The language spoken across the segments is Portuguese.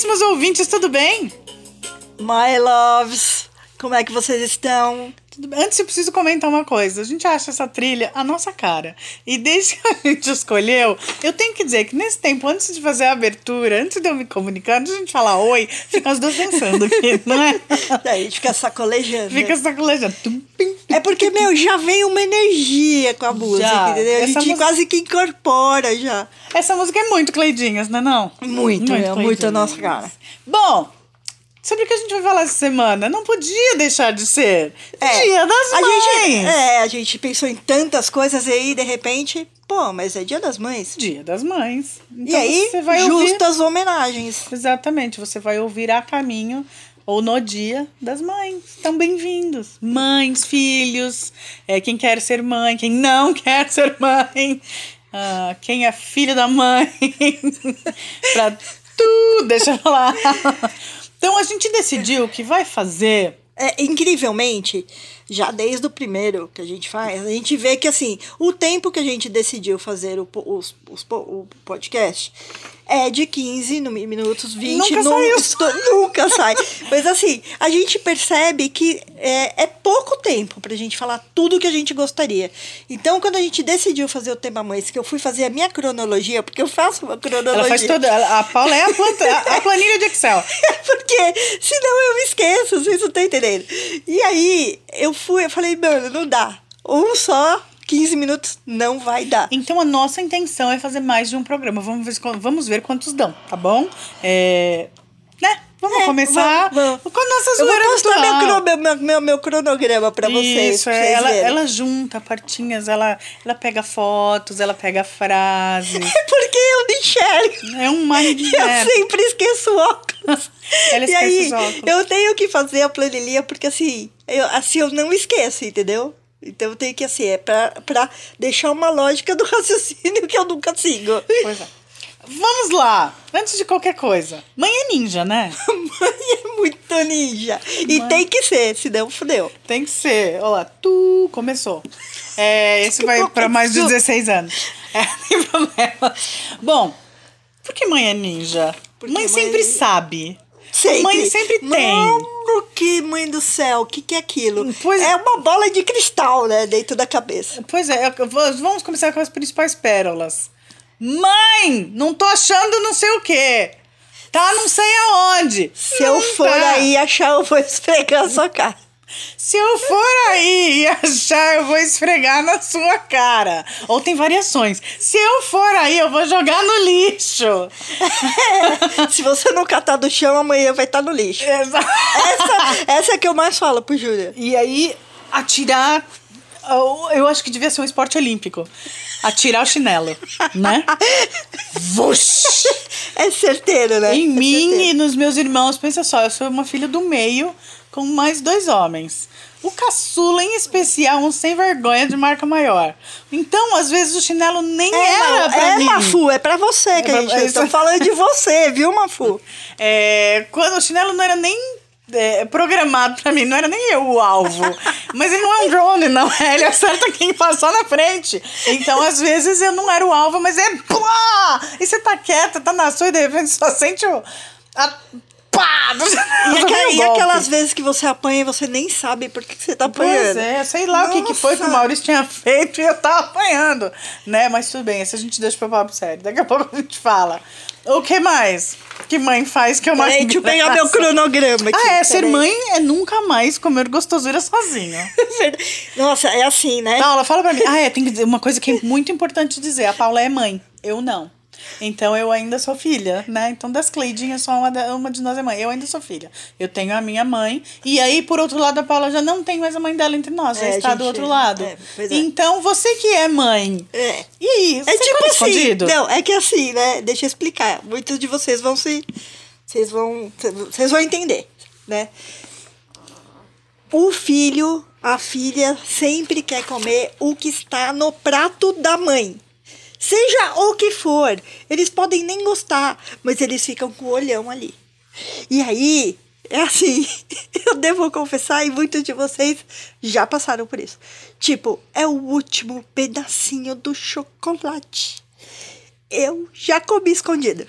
Caríssimos ouvintes, tudo bem? My loves, como é que vocês estão? Antes eu preciso comentar uma coisa. A gente acha essa trilha a nossa cara. E desde que a gente escolheu, eu tenho que dizer que nesse tempo, antes de fazer a abertura, antes de eu me comunicar, antes de a gente falar oi, fica as duas dançando aqui, não é? Daí a gente fica sacolejando. Fica sacolejando. É porque, meu, já vem uma energia com a música, Já. entendeu? A gente música- quase que incorpora já. Essa música é muito Cleidinhas, não é não? Muito, é muito a nossa cara. Bom, sobre o que a gente vai falar essa semana? Não podia deixar de ser É, Dia das a Mães. Gente, é, a gente pensou em tantas coisas e aí, de repente, pô, mas é dia das mães. Dia das Mães. e Então aí, você vai ouvir... justas homenagens. Exatamente, você vai ouvir a caminho ou no dia das mães. Então, bem-vindos. Mães, filhos, é, quem quer ser mãe, quem não quer ser mãe, ah, quem é filho da mãe, pra tudo, deixa eu falar. Então, a gente decidiu que vai fazer É, incrivelmente, já desde o primeiro que a gente faz, a gente vê que assim, o tempo que a gente decidiu fazer o, os, os o podcast é de 15 no- minutos, 20 Nunca esto- nunca sai. Mas assim, a gente percebe que é, é pouco tempo pra gente falar tudo que a gente gostaria. Então, quando a gente decidiu fazer o tema mães, que eu fui fazer a minha cronologia, porque eu faço uma cronologia. Ela faz toda. A Paula é a, planta, a- a planilha de Excel. Porque senão eu me esqueço, vocês não estão entendendo. E aí, eu fui, eu falei, mano, não dá. Um só, 15 minutos, não vai dar. Então a nossa intenção é fazer mais de um programa. Vamos ver, vamos ver quantos dão, tá bom? É, né? Vamos É, começar vamos, vamos. com a nossa Eu vou zoeira meu, cro- meu, meu, meu cronograma pra vocês. Isso, pra é, vocês ela, verem. ela junta partinhas, ela, ela pega fotos, ela pega frases. É porque eu não enxergo. É um mind Eu sempre esqueço óculos. Ela e esquece aí, os óculos. eu tenho que fazer a planilha, porque assim, eu, assim eu não esqueço, entendeu? Então tenho que, assim, é pra, pra deixar uma lógica do raciocínio que eu nunca sigo. Pois é. Vamos lá, antes de qualquer coisa. Mãe é ninja, né? Mãe é muito ninja. E Mãe. tem que ser, senão fudeu. Tem que ser. Olha lá, tu começou. É, esse vai para mais de Começou. 16 anos. É, tem problema. Bom, por que mãe é ninja? Porque mãe mãe- sempre sabe. Sempre. Mãe sempre tem. Mano, que mãe do céu, o que, que é aquilo? Pois- é uma bola de cristal, né, dentro da cabeça. Pois é, vamos começar com as principais pérolas. Mãe, não tô achando não sei o quê. Tá não sei aonde. Se Não eu for tá. aí achar, eu vou esfregar a sua cara. Se eu for aí e achar, eu vou esfregar na sua cara. Ou tem variações. Se eu for aí, eu vou jogar no lixo. Se você não catar do chão, amanhã vai estar no lixo. Essa, essa é que eu mais falo pro Júlia. E aí, atirar. eu- Eu acho que devia ser um esporte olímpico. Atirar o chinelo, né? Vush! É certeiro, né? Em É mim certeiro. e nos meus irmãos, pensa só, eu sou uma filha do meio com mais dois homens. O caçula, em especial, um sem vergonha de marca maior. Então, às vezes, o chinelo nem É, era não, pra é mim. Mafu, é pra você que É a pra- gente é está isso. falando de você, viu, Mafu? É, quando o chinelo não era nem é, programado pra mim, não era nem eu o alvo. Mas ele não é um drone, não. é, Ele acerta quem passar na frente. Então, às vezes, eu não era o alvo, mas é plá! E você tá quieta, tá na sua e de repente só sente o. A, pá! E, e aquelas vezes que você apanha e você nem sabe por que que você tá apanhando. Pois é, sei lá o que, que foi que o Nossa. Maurício tinha feito e eu tava apanhando, né? Mas tudo bem, esse a gente deixa pra papo sério. Daqui a pouco a gente fala. O que mais? Que mãe faz que é uma Peraí, deixa eu pegar meu cronograma aqui. Ah, é, ser mãe é nunca mais comer gostosura sozinha. Nossa, é assim, né? Paula, fala pra mim. Ah, é, tem que dizer uma coisa que é muito importante dizer. A Paula é mãe, eu não. Então eu ainda sou filha, né? Então das Cleidinhas, só uma, da- uma de nós é mãe. Eu ainda sou filha. Eu tenho a minha mãe. E aí, por outro lado, a Paula já não tem mais a mãe dela entre nós, já É, está gente, do outro lado. é, é. Então, você que é mãe. É. E aí, você É tipo come assim. escondido? Não, é que assim, né? Deixa eu explicar. Muitos de vocês vão se. Vocês vão. Vocês vão entender, né? O filho, a filha, sempre quer comer o que está no prato da mãe. Seja o que for, eles podem nem gostar, mas eles ficam com o olhão ali. E aí, é assim, eu devo confessar, e muitos de vocês já passaram por isso. Tipo, é o último pedacinho do chocolate. Eu já comi escondido.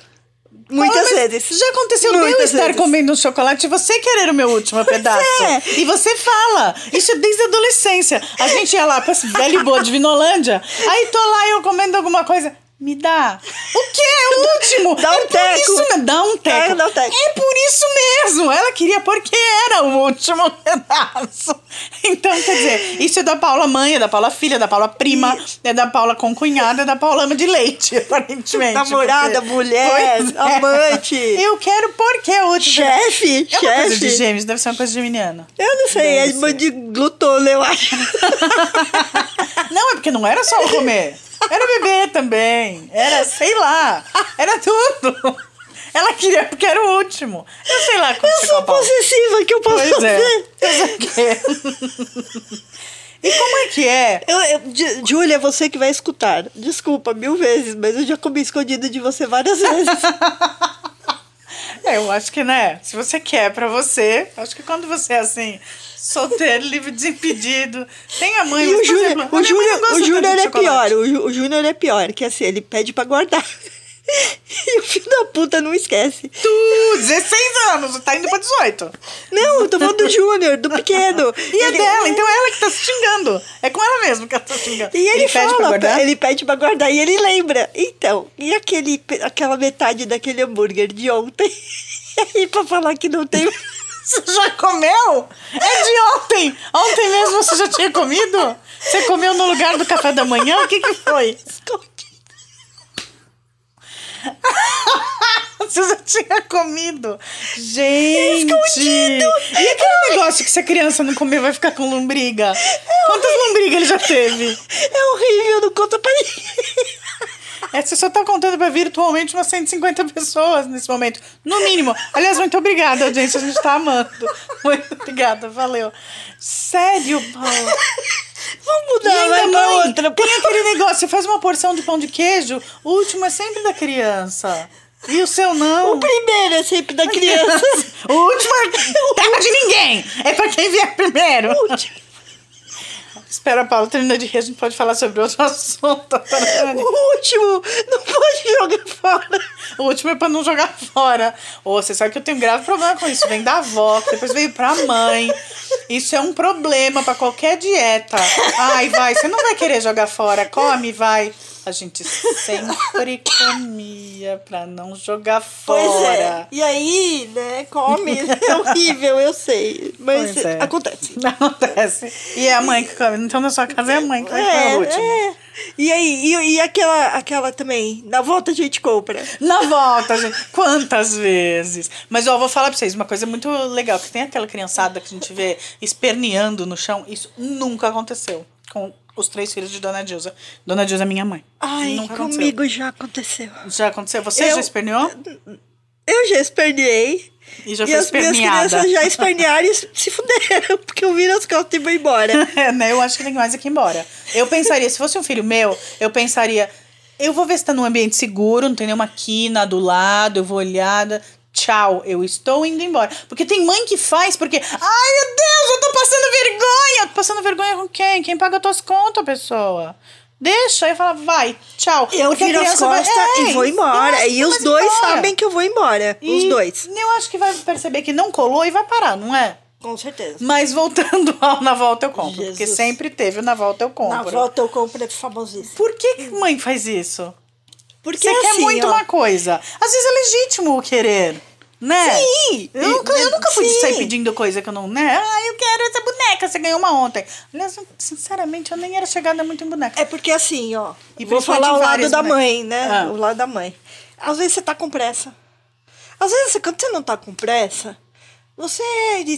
Muitas mas vezes. Já aconteceu de eu Muitas estar vezes. comendo um chocolate e você querer o meu último pedaço. é. E você fala. Isso é desde a adolescência. A gente ia lá pra esse velho boa de Vinolândia. Aí tô lá eu comendo alguma coisa. Me dá. O que é o último? Dá um é por teco. isso. Dá um teco. É, dá um teco. É por isso mesmo. Ela queria porque era o último pedaço. Então, quer dizer, isso é da Paula mãe, é da Paula filha, é da Paula prima, é da Paula concunhada, é da Paula ama de leite, aparentemente. Namorada, porque- mulher, é. amante. Eu quero porque é o último Chefe, é uma coisa de chefe. gêmeos, deve ser uma coisa geminiana. Eu não sei, é Deve irmã ser. de glutona, eu acho. Não, é porque não era só o comer. Era beber também. Era, sei lá. Era tudo. Ela queria porque era o último. Eu sei lá como Eu sou possessiva, que eu posso Pois é. fazer? O quê? E como é que é? Eu, eu, Júlia, você que vai escutar. Desculpa, mil vezes, mas eu já comi escondido de você várias vezes. É, eu acho que, né? Se você quer pra você, acho que quando você é assim, solteiro, livre, desimpedido, tem a mãe. E o Júnior, a o Júnior, o Júnior é chocolate. pior. O, Jú- o Júnior é pior, que assim, ele pede pra guardar. E o filho da puta não esquece. Tu, 16 anos, tá indo pra 18. Não, eu tô falando do Júnior, do pequeno. E é dela, então é ela que tá se xingando. É com ela mesmo que ela tá xingando. E ele, pede pra fala, guardar? ele pede pra guardar e ele lembra. Então, e aquele, aquela metade daquele hambúrguer de ontem? E aí, pra falar que não tem. Você já comeu? É de ontem! Ontem mesmo você já tinha comido? Você comeu no lugar do café da manhã? O que que foi? escondido. Você já tinha comido. Gente! Escondido. E aquele negócio que se a criança não comer vai ficar com lombriga? Quantas lombrigas ele já teve? É horrível, não conta pra ninguém. É, você só tá contando pra virtualmente umas 150 pessoas nesse momento. No mínimo. Aliás, muito obrigada, audiência. A gente tá amando. Muito obrigada, valeu. Sério, Paula. Vamos mudar, vai pra mãe, outra. tem aquele negócio, você faz uma porção de pão de queijo, o último é sempre da criança. E o seu não. O primeiro é sempre da criança. o último é terra de ninguém. É pra quem vier primeiro. Espera, Paulo, termina de rir, a gente pode falar sobre outro assunto. tá O último não pode jogar fora. O último é pra não jogar fora. Ô, você sabe que eu tenho um grave problema com isso. Vem da avó, depois veio pra mãe. Isso é um problema pra qualquer dieta. Ai, vai, você não vai querer jogar fora. Come, vai. A gente sempre comia pra não jogar fora. Pois é. E aí, né, come. É horrível, eu sei. Mas é. acontece. Acontece. E é a mãe que come. Então, na sua casa é a mãe que vai comer É, último. é. E aí, e, e aquela, aquela também, na volta a gente compra. Na volta, gente. Quantas vezes? Mas ó, eu vou falar pra vocês uma coisa muito legal: que tem aquela criançada que a gente vê esperneando no chão. Isso nunca aconteceu com os três filhos de Dona Dilza. Dona Dilza é minha mãe. Ai, nunca comigo já aconteceu. aconteceu. Já aconteceu? Você Eu- já esperneou? Eu já esperneei. E já e foi as minhas esperneada. crianças já espernearam e se fuderam, porque eu viro as costas e vou embora. É, né? Eu acho que tem mais aqui embora. Eu pensaria, se fosse um filho meu, eu pensaria, eu vou ver se tá num ambiente seguro, não tem nenhuma quina do lado, eu vou olhar. Tchau, eu estou indo embora. Porque tem mãe que faz, porque. Ai, meu Deus, eu tô passando vergonha! Tô passando vergonha com quem? Quem paga tuas contas, pessoa? Deixa, aí fala, vai, tchau. Eu Porque viro as vai- costas É, e vou embora. E os vai dois embora. sabem que eu vou embora. Os E dois. Eu acho que vai perceber que não colou e vai parar, não é? Com certeza. Mas voltando ao Na Volta Eu Compro. Porque Jesus. sempre teve o Na Volta Eu Compro. Na volta eu compro é famosíssimo. Por que, que mãe faz isso? Porque Você quer assim, muito ó, uma coisa. Às vezes é legítimo o querer, né? Sim. Eu nunca, eu nunca fui sair pedindo coisa que eu não, né? Ah, eu quero essa boneca, você ganhou uma ontem. Aliás, sinceramente, eu nem era chegada muito em boneca. É porque assim, ó. E vou falar o lado da bonecas. mãe, né? Ah. O lado da mãe. Às vezes você tá com pressa. Às vezes, quando você não tá com pressa, você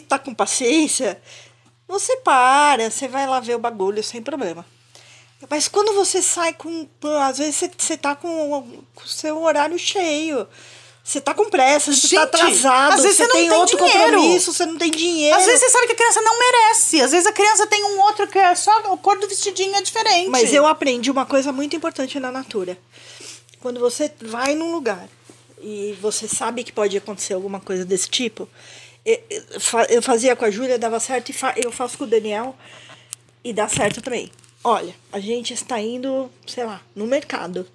tá com paciência, você para, você vai lá ver o bagulho sem problema. Mas quando você sai com. Às vezes você, você tá com o seu horário cheio. Você tá com pressa, você tá atrasado, às vezes você você não tem tem outro dinheiro. compromisso, você não tem dinheiro. Às vezes você sabe que a criança não merece. Às vezes a criança tem um outro que é só a cor do vestidinho é diferente. Mas eu aprendi uma coisa muito importante na Natura. Quando você vai num lugar e você sabe que pode acontecer alguma coisa desse tipo, eu fazia com a Júlia, dava certo, e eu faço com o Daniel e dá certo também. Olha, a gente está indo, sei lá, no mercado.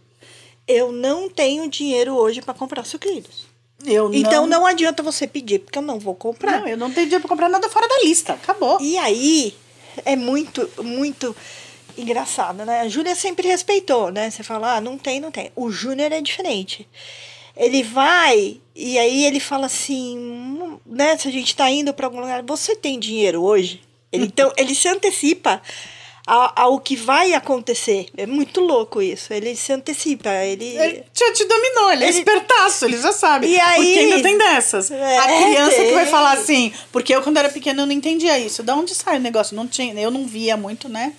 Eu não tenho dinheiro hoje para comprar sucrilhos. Eu Então não adianta você pedir, porque eu não vou comprar. Não, eu não tenho dinheiro pra comprar nada fora da lista. Acabou. E aí é muito, muito engraçado, né? A Júlia sempre respeitou, né? Você fala, ah, não tem, não tem. O Júnior é diferente. Ele vai e aí ele fala assim, "Hum, né? Se a gente tá indo para algum lugar, você tem dinheiro hoje? Ele, então, ele se antecipa ao que vai acontecer. É muito louco isso. Ele se antecipa. Ele. Ele já te dominou, ele é Ele- espertaço, ele já sabe. E aí- Porque ainda tem dessas. É, a criança que vai falar assim, porque eu quando era pequena eu não entendia isso. Da onde sai o negócio? Não tinha, eu não via muito, né?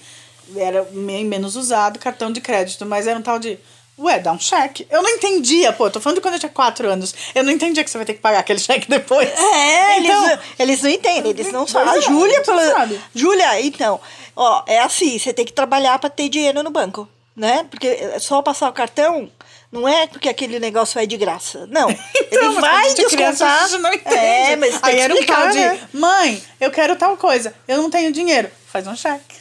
Era bem menos usado cartão de crédito, mas era um tal de. Ué, dá um cheque. Eu não entendia, pô, tô falando de quando eu tinha 4 anos. Eu não entendia que você vai ter que pagar aquele cheque depois. É, então, eles, eles não entendem, eles não sabem. é, A Júlia, pela-. Júlia, então, ó, é assim, você tem que trabalhar para ter dinheiro no banco, né? Porque é só passar o cartão não é porque aquele negócio vai de graça. Não. Então, ele vai é criança, descontar. a gente não entende. É, mas tem Aí que era um tal de, né? mãe, eu quero tal coisa, eu não tenho dinheiro. Faz um cheque.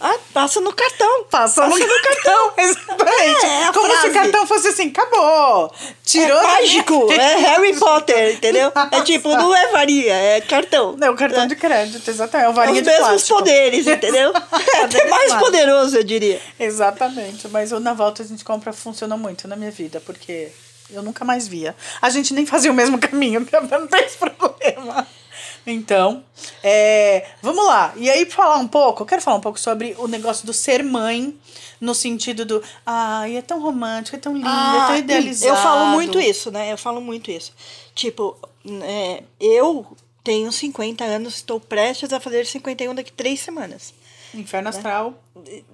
Ah, passa no cartão. Passa no cartão, exatamente. É, Como se frase. o cartão fosse assim, acabou. Tirou é mágico, é Harry Potter, entendeu? É Nossa. tipo, não é varia, é cartão. Não, cartão de crédito, exatamente. É o varinha Os de mesmos plástico. poderes, entendeu? É até mais poderoso, eu diria. Exatamente. Mas o Na Volta a gente compra funcionou muito na minha vida, porque eu nunca mais via. A gente nem fazia o mesmo caminho, não tem esse problema. Então, é, vamos lá. E aí, falar um pouco, eu quero falar um pouco sobre o negócio do ser mãe, no sentido do, ai, é tão romântico, é tão lindo, é tão idealizado. Ah, Eu falo muito isso, né? Eu falo muito isso. Tipo, é, eu tenho 50 anos, estou prestes a fazer 51 daqui três semanas. Inferno Astral.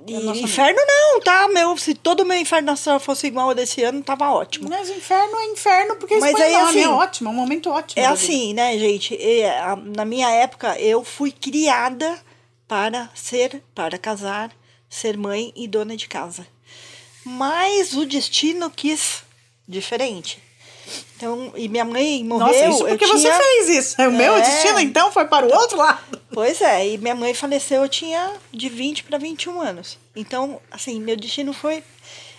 E É inferno não, tá? Meu, se todo o meu inferno astral fosse igual ao desse ano, tava ótimo. Mas inferno é inferno porque Mas aí, assim, é ótimo, é um momento ótimo. É da vida. assim, né, gente? Na minha época, eu fui criada para ser, para casar, ser mãe e dona de casa. Mas o destino quis diferente. Então, e minha mãe morreu. Nossa, isso porque você tinha- fez isso. O meu É. destino, então, foi para o outro lado. Pois é, e minha mãe faleceu, eu tinha de 20 para 21 anos. Então, assim, meu destino foi.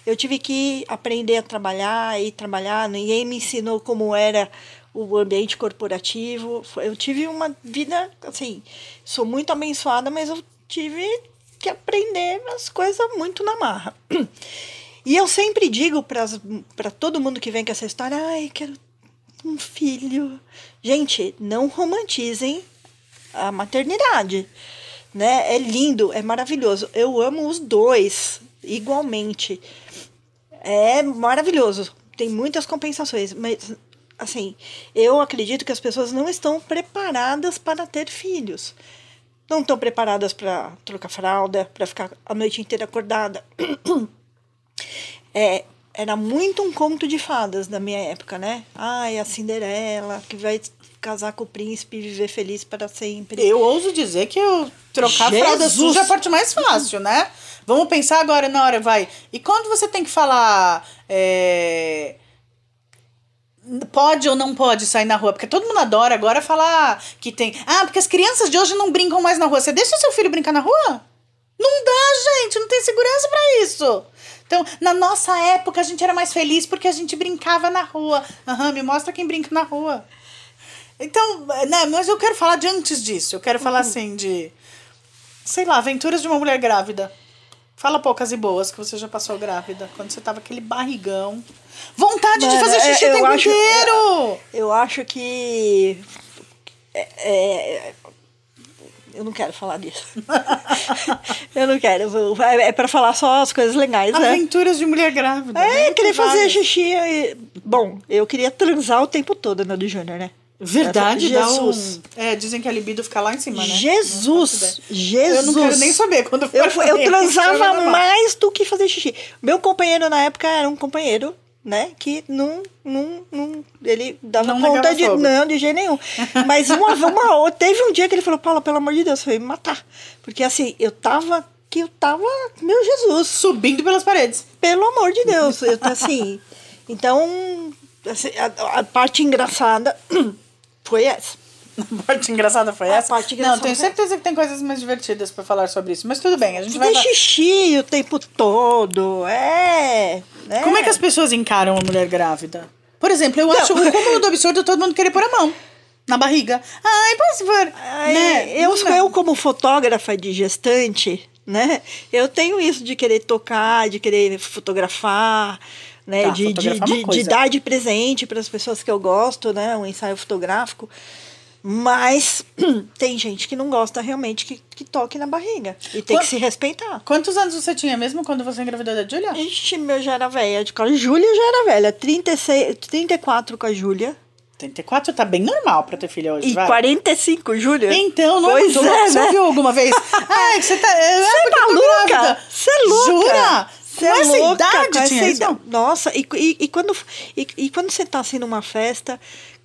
Eu tive que aprender a trabalhar e trabalhar, ninguém me ensinou como era o ambiente corporativo. Eu tive uma vida, assim, sou muito abençoada, mas eu tive que aprender as coisas muito na marra. E eu sempre digo para todo mundo que vem com essa história, ai, quero um filho. Gente, não romantizem a maternidade, né? É lindo, é maravilhoso. Eu amo os dois igualmente. É maravilhoso. Tem muitas compensações, mas assim, eu acredito que as pessoas não estão preparadas para ter filhos. Não estão preparadas para trocar fralda, para ficar a noite inteira acordada. É, era muito um conto de fadas da minha época, né? Ai, a Cinderela, que vai casar com o príncipe e viver feliz para sempre. Eu ouso dizer que eu trocar Jesus. fralda suja é a parte mais fácil, né? Vamos pensar agora na hora, vai. E quando você tem que falar. é, Pode ou não pode sair na rua? Porque todo mundo adora agora falar que tem. Ah, porque as crianças de hoje não brincam mais na rua. Você deixa seu filho brincar na rua? Não dá, gente, não tem segurança pra isso. Então, na nossa época, a gente era mais feliz porque a gente brincava na rua. Aham, me mostra quem brinca na rua. Então, né, mas eu quero falar de antes disso. Eu quero falar assim de. Sei lá, aventuras de uma mulher grávida. Fala poucas e boas que você já passou grávida. Quando você tava aquele barrigão. Vontade de Mano, fazer é- xixi o eu tempo acho- inteiro! Eu acho que. é- é- eu não quero falar disso. eu não quero. É para falar só as coisas legais, né? Aventuras de mulher grávida. É, né? querer Que fazer xixi. e- Bom, eu queria transar o tempo todo, né, do Júnior, né? Verdade, Jesus. um... É, dizem que a libido fica lá em cima, né? Jesus! Jesus! Eu não quero nem saber quando for Eu, eu transava normal. mais do que fazer xixi. Meu companheiro na época era um companheiro, né? Que não. não, não ele dava Não conta de. fogo. Não, de jeito nenhum. Mas uma, uma, teve um dia que ele falou: Paula, pelo amor de Deus, foi me matar. Porque assim, eu tava. Que eu tava. Meu Jesus! Subindo pelas paredes. Pelo amor de Deus. Eu, assim. Então. assim, a, a parte engraçada foi essa. A parte engraçada foi A essa? parte Não, tenho foi certeza que tem coisas mais divertidas pra falar sobre isso. Mas tudo bem, a gente Fazer vai... xixi o tempo todo. É. né? Como é que as pessoas encaram a mulher grávida? Por exemplo, eu acho o cúmulo do absurdo todo mundo querer pôr a mão na barriga. Ai, posso pôr? Ai, né? eu, Não- eu, como fotógrafa de gestante, né? Eu tenho isso de querer tocar, de querer fotografar, né? Tá, de, de, é de, de dar de presente para as pessoas que eu gosto, né? Um ensaio fotográfico. Mas tem gente que não gosta realmente que, que toque na barriga. E tem Qua- que se respeitar. Quantos anos você tinha mesmo quando você engravidou da Julia? Ixi, meu já era velha. Com a Júlia já era velha. 36, 34 com a Júlia. 34 tá bem normal pra ter filha hoje, E vai. 45, Júlia. Então, não Pois é muito louco. Você né? ouviu alguma vez? Ai, você tá. É, Você é tô maluca? Você é louca? Jura? Você com é essa louca, idade com essa idade. Nossa, e, e, e quando, e, e quando você tá assim numa festa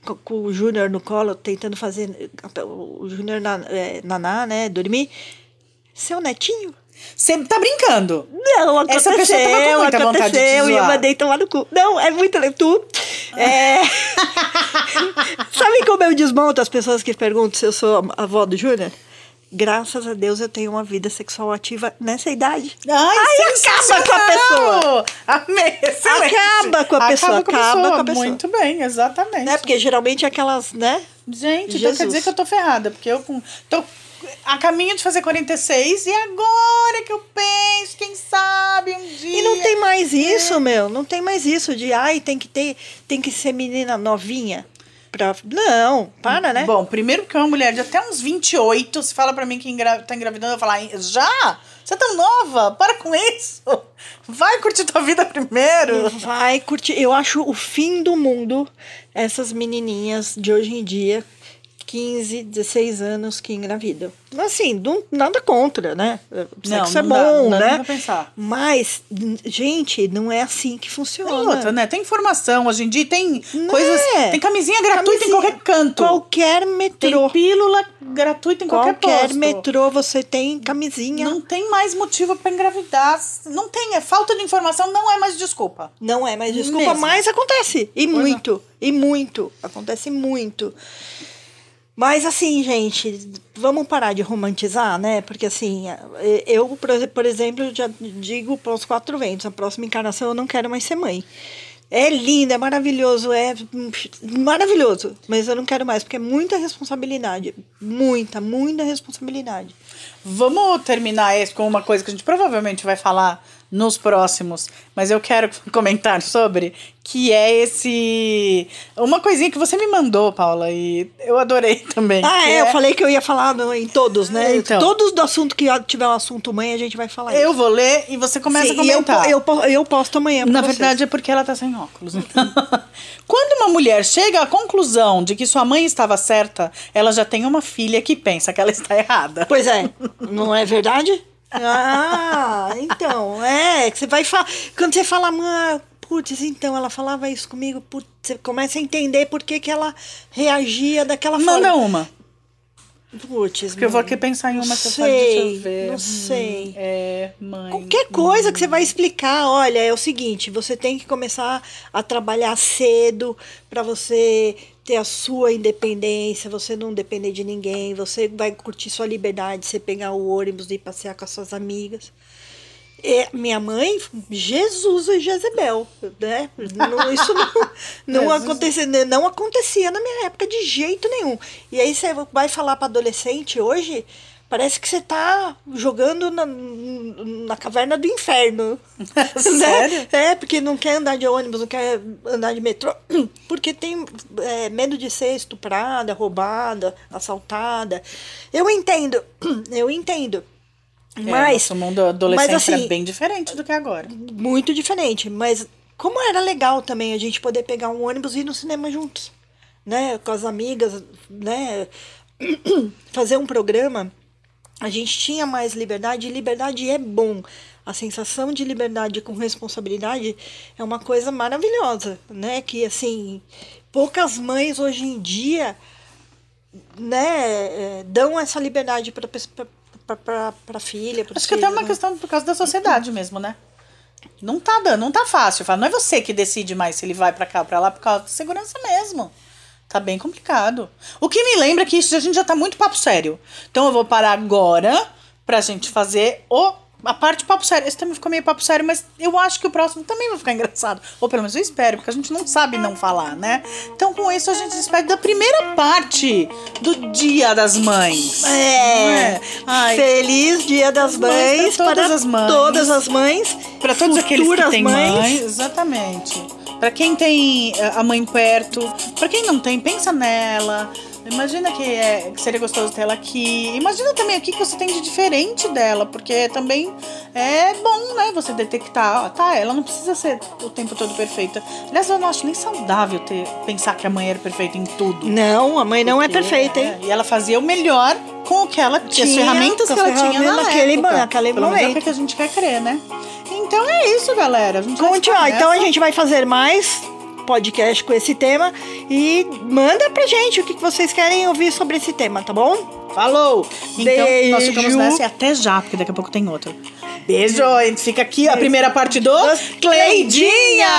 co- com, o Júnior no colo, tentando fazer o Júnior na, é, naná, né, dormir, seu netinho? Você tá brincando. Não, aconteceu, Essa pessoa tava com muita vontade de te aconteceu, e eu zoar. mandei tomar no cu. Não, é muito. Tu, é... Sabe como eu desmonto as pessoas que perguntam se eu sou a avó do Júnior? Graças a Deus eu tenho uma vida sexual ativa nessa idade. Ai, Ai, acaba com a pessoa. Amei, excelente. Acaba com a pessoa, Acaba com a acaba pessoa. com a pessoa. Muito bem, exatamente. Né? Porque geralmente aquelas, né? Gente, então Jesus. quer dizer que eu tô ferrada, porque eu com- tô a caminho de fazer 46 e agora que eu penso, quem sabe um dia. E não tem mais É. isso, meu. Não tem mais isso de ai, tem que ter, tem que ser menina novinha. Pra... Não, para, né? Bom, primeiro porque uma mulher de até uns 28, se fala pra mim que engra... tá engravidando, eu falo, "Ai, já? Você é tão nova? Para com isso. Vai curtir tua vida primeiro. Vai curtir. Eu acho o fim do mundo essas menininhas de hoje em dia, 15, 16 anos que engravidam. Assim, não, nada contra, né? Não, Sexo é não bom, dá, não dá né? pra pensar. Mas, gente, não é assim que funciona. Tem outra, né? Tem informação hoje em dia, tem Né? coisas. Tem camisinha gratuita em Camisinha. qualquer canto. Qualquer Tem metrô. pílula gratuita em qualquer, Qualquer posto. metrô você tem camisinha. Não tem mais motivo pra engravidar. Não tem, é falta de informação, não é mais desculpa. Não é mais desculpa, Mesmo. mas acontece. E Pois é. muito. E muito. Acontece muito. Mas assim, gente, vamos parar de romantizar, né? Porque assim, eu, por- exemplo, já digo para os quatro ventos, a próxima encarnação eu não quero mais ser mãe. É lindo, é maravilhoso, é maravilhoso, mas eu não quero mais, porque é muita responsabilidade. Muita, muita responsabilidade. Vamos terminar esse com uma coisa que a gente provavelmente vai falar nos próximos, mas eu quero comentar sobre, que é esse. Uma coisinha que você me mandou, Paula, e eu adorei também. Ah, que é, eu falei que eu ia falar em todos, né? Então. Todos do assunto que tiver um assunto mãe, a gente vai falar Eu isso. vou ler e você começa Sim, a eu, comentar. eu, po- eu posto amanhã Na vocês. verdade é porque ela tá sem óculos. então. Quando uma mulher chega à conclusão de que sua mãe estava certa, ela já tem uma filha que pensa que ela está errada. Pois é, não é verdade? Ah, então, é, que você vai falar. Quando você fala, mãe, putz, então ela falava isso comigo, putz, você começa a entender por que, que ela reagia daquela Manda forma. uma. Putz, Porque eu vou aqui pensar em uma que eu falo, deixa eu sei, ver. Não Hum, sei. É, mãe. Qualquer coisa que você vai explicar, olha, é o seguinte, você tem que começar a trabalhar cedo para você ter a sua independência, você não depender de ninguém, você vai curtir sua liberdade, você pegar o ônibus e ir passear com as suas amigas. E minha mãe, Jesus e Jezebel, né? Não- isso não, não, acontecia, não acontecia na minha época de jeito nenhum. E aí você vai falar para adolescente hoje, parece que você tá jogando na, na caverna do inferno. né? Sério? É, porque não quer andar de ônibus, não quer andar de metrô, porque tem é, medo de ser estuprada, roubada, assaltada. Eu entendo, eu entendo. É, Mas, nosso mundo adolescente mas, assim, era bem diferente do que agora. muito diferente, mas como era legal também a gente poder pegar um ônibus e ir no cinema juntos, né, com as amigas, né, fazer um programa, a gente tinha mais liberdade, e liberdade é bom. A sensação de liberdade com responsabilidade é uma coisa maravilhosa, né, que assim, poucas mães hoje em dia, né, é, dão essa liberdade para para filha, para Acho que até é uma né? questão por causa da sociedade mesmo, né? Não tá dando, não tá fácil. Não é você que decide mais se ele vai pra cá ou pra lá por causa de segurança mesmo. Tá bem complicado. O que me lembra que isso a gente já tá muito papo sério. Então eu vou parar agora pra gente fazer o a parte papo sério. Esse também ficou meio papo sério, mas eu acho que o próximo também vai ficar engraçado. Ou pelo menos eu espero, porque a gente não sabe não falar, né? Então com isso a gente despede da primeira parte do Dia das Mães. É. Ai, Feliz Dia das Mães Mães pra todas para as mães. todas as mães. Pra todos aqueles que têm mães. mãe, exatamente. Pra quem tem eh, a mãe perto, pra quem não tem, pensa nela. Imagina que, é, que seria gostoso ter ela aqui. Imagina também o que que você tem de diferente dela, porque também é bom, né? Você detectar, ó, tá, ela não precisa ser o tempo todo perfeita. Aliás, eu não acho nem saudável ter, pensar que a mãe era perfeita em tudo. Não, a mãe não é Porque, perfeita, hein? é, e ela fazia o melhor com o que ela tinha, as Tinha, ferramentas com que as ela tinha ferramentas na naquele época. naquele Pelo menos é o momento. que a gente quer crer, né? Então é isso, galera. A gente Continua. ficar Então a gente vai fazer mais podcast com esse tema e manda pra gente o que vocês querem ouvir sobre esse tema, tá bom? Falou! Então, nós ficamos Beijo. nessa e até já, porque daqui a pouco tem outro. Beijo! Fica aqui a primeira parte do Cleidinhas!